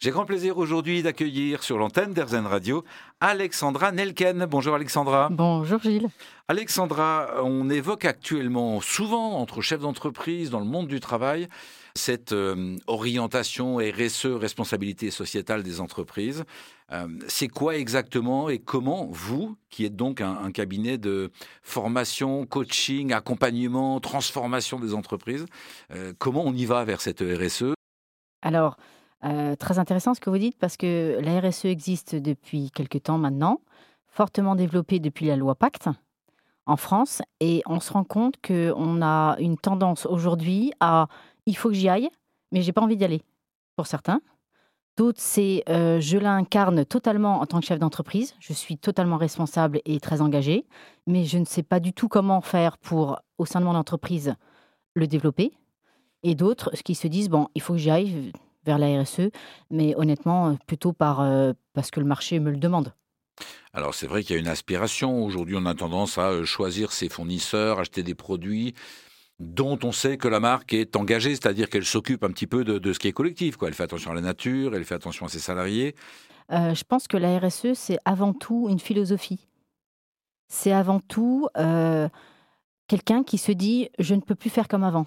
J'ai grand plaisir aujourd'hui d'accueillir sur l'antenne d'Erzen Radio Alexandra Nelken. Bonjour Alexandra. Bonjour Gilles. Alexandra, on évoque actuellement souvent entre chefs d'entreprise dans le monde du travail cette euh, orientation RSE, responsabilité sociétale des entreprises. Euh, c'est quoi exactement et comment vous, qui êtes donc un, cabinet de formation, coaching, accompagnement, transformation des entreprises, euh, comment on y va vers cette RSE Alors, euh, très intéressant ce que vous dites parce que la RSE existe depuis quelques temps maintenant, fortement développée depuis la loi Pacte en France, et on se rend compte qu'on a une tendance aujourd'hui à il faut que j'y aille, mais j'ai pas envie d'y aller pour certains. D'autres, c'est euh, je l'incarne totalement en tant que chef d'entreprise, je suis totalement responsable et très engagé, mais je ne sais pas du tout comment faire pour, au sein de mon entreprise, le développer. Et d'autres qui se disent bon, il faut que j'y aille, vers la RSE, mais honnêtement, euh, plutôt par, euh, parce que le marché me le demande. Alors c'est vrai qu'il y a une aspiration. Aujourd'hui, on a tendance à euh, choisir ses fournisseurs, acheter des produits dont on sait que la marque est engagée, c'est-à-dire qu'elle s'occupe un petit peu de, ce qui est collectif. Quoi. Elle fait attention à la nature, elle fait attention à ses salariés. je pense que la RSE, c'est avant tout une philosophie. C'est avant tout quelqu'un qui se dit je ne peux plus faire comme avant.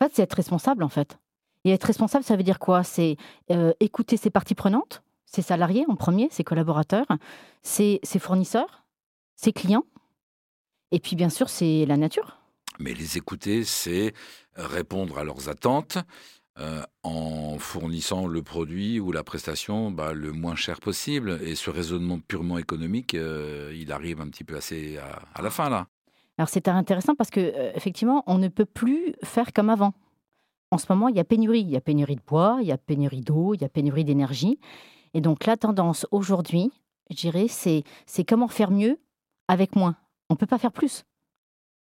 En fait, c'est être responsable, en fait. Et être responsable, ça veut dire quoi? C'est euh, écouter ses parties prenantes, ses salariés en premier, ses collaborateurs, ses, fournisseurs, ses clients, et puis bien sûr, c'est la nature. Mais les écouter, c'est répondre à leurs attentes euh, en fournissant le produit ou la prestation bah, le moins cher possible. Et ce raisonnement purement économique, euh, il arrive un petit peu assez à, à la fin là. Alors c'est intéressant parce que effectivement, on ne peut plus faire comme avant en ce moment, il y a pénurie. Il y a pénurie de bois, il y a pénurie d'eau, il y a pénurie d'énergie. Et donc la tendance aujourd'hui, je dirais, c'est, c'est comment faire mieux avec moins. On ne peut pas faire plus.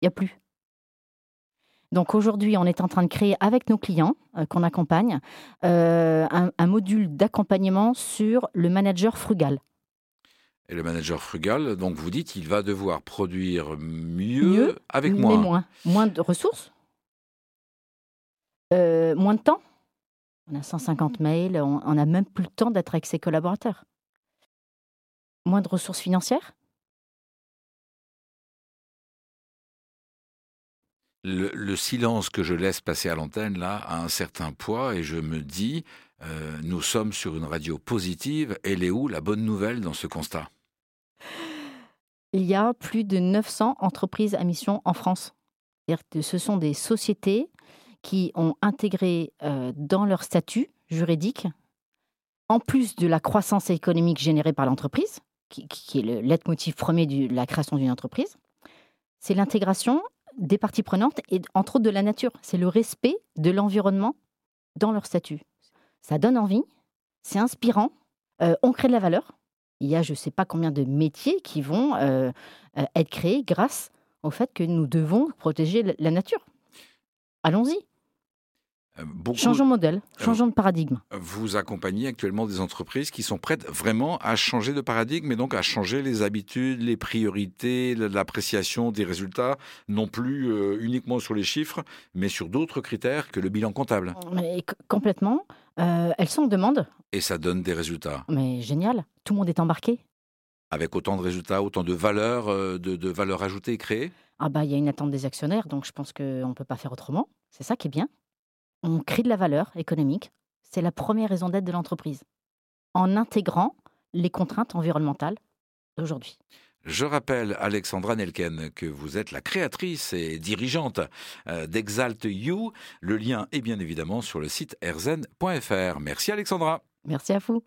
Il n'y a plus. Donc aujourd'hui, on est en train de créer avec nos clients euh, qu'on accompagne euh, un, module d'accompagnement sur le manager frugal. Et le manager frugal, donc vous dites, il va devoir produire mieux, avec moins. Mais moins. Moins de ressources, euh, moins de temps. On a 150 mails, on n'a même plus le temps d'être avec ses collaborateurs. Moins de ressources financières. Le, silence que je laisse passer à l'antenne, là, a un certain poids et je me dis, euh, nous sommes sur une radio positive. Elle est où la bonne nouvelle dans ce constat? Il y a plus de 900 entreprises à mission en France. Ce sont des sociétés qui ont intégré euh, dans leur statut juridique, en plus de la croissance économique générée par l'entreprise, qui, est le leitmotiv premier de la création d'une entreprise, c'est l'intégration des parties prenantes et entre autres de la nature. C'est le respect de l'environnement dans leur statut. Ça donne envie, c'est inspirant, euh, on crée de la valeur. Il y a je ne sais pas combien de métiers qui vont euh, être créés grâce au fait que nous devons protéger la nature. Allons-y. Euh, changeons de modèle, euh, changeons de paradigme. Vous accompagnez actuellement des entreprises qui sont prêtes vraiment à changer de paradigme et donc à changer les habitudes, les priorités, l'appréciation des résultats, non plus euh, uniquement sur les chiffres, mais sur d'autres critères que le bilan comptable. Mais complètement. elles sont en demande. Et ça donne des résultats. Mais génial, tout le monde est embarqué. Avec autant de résultats, autant de valeurs, de, de valeurs ajoutées créées Ah bah il y a une attente des actionnaires, donc je pense qu'on ne peut pas faire autrement. C'est ça qui est bien on crée de la valeur économique. C'est la première raison d'être de l'entreprise, en intégrant les contraintes environnementales d'aujourd'hui. Je rappelle, Alexandra Nelken, que vous êtes la créatrice et dirigeante euh, d'Exalt You. Le lien est bien évidemment sur le site erzen.fr. Merci Alexandra. Merci à vous.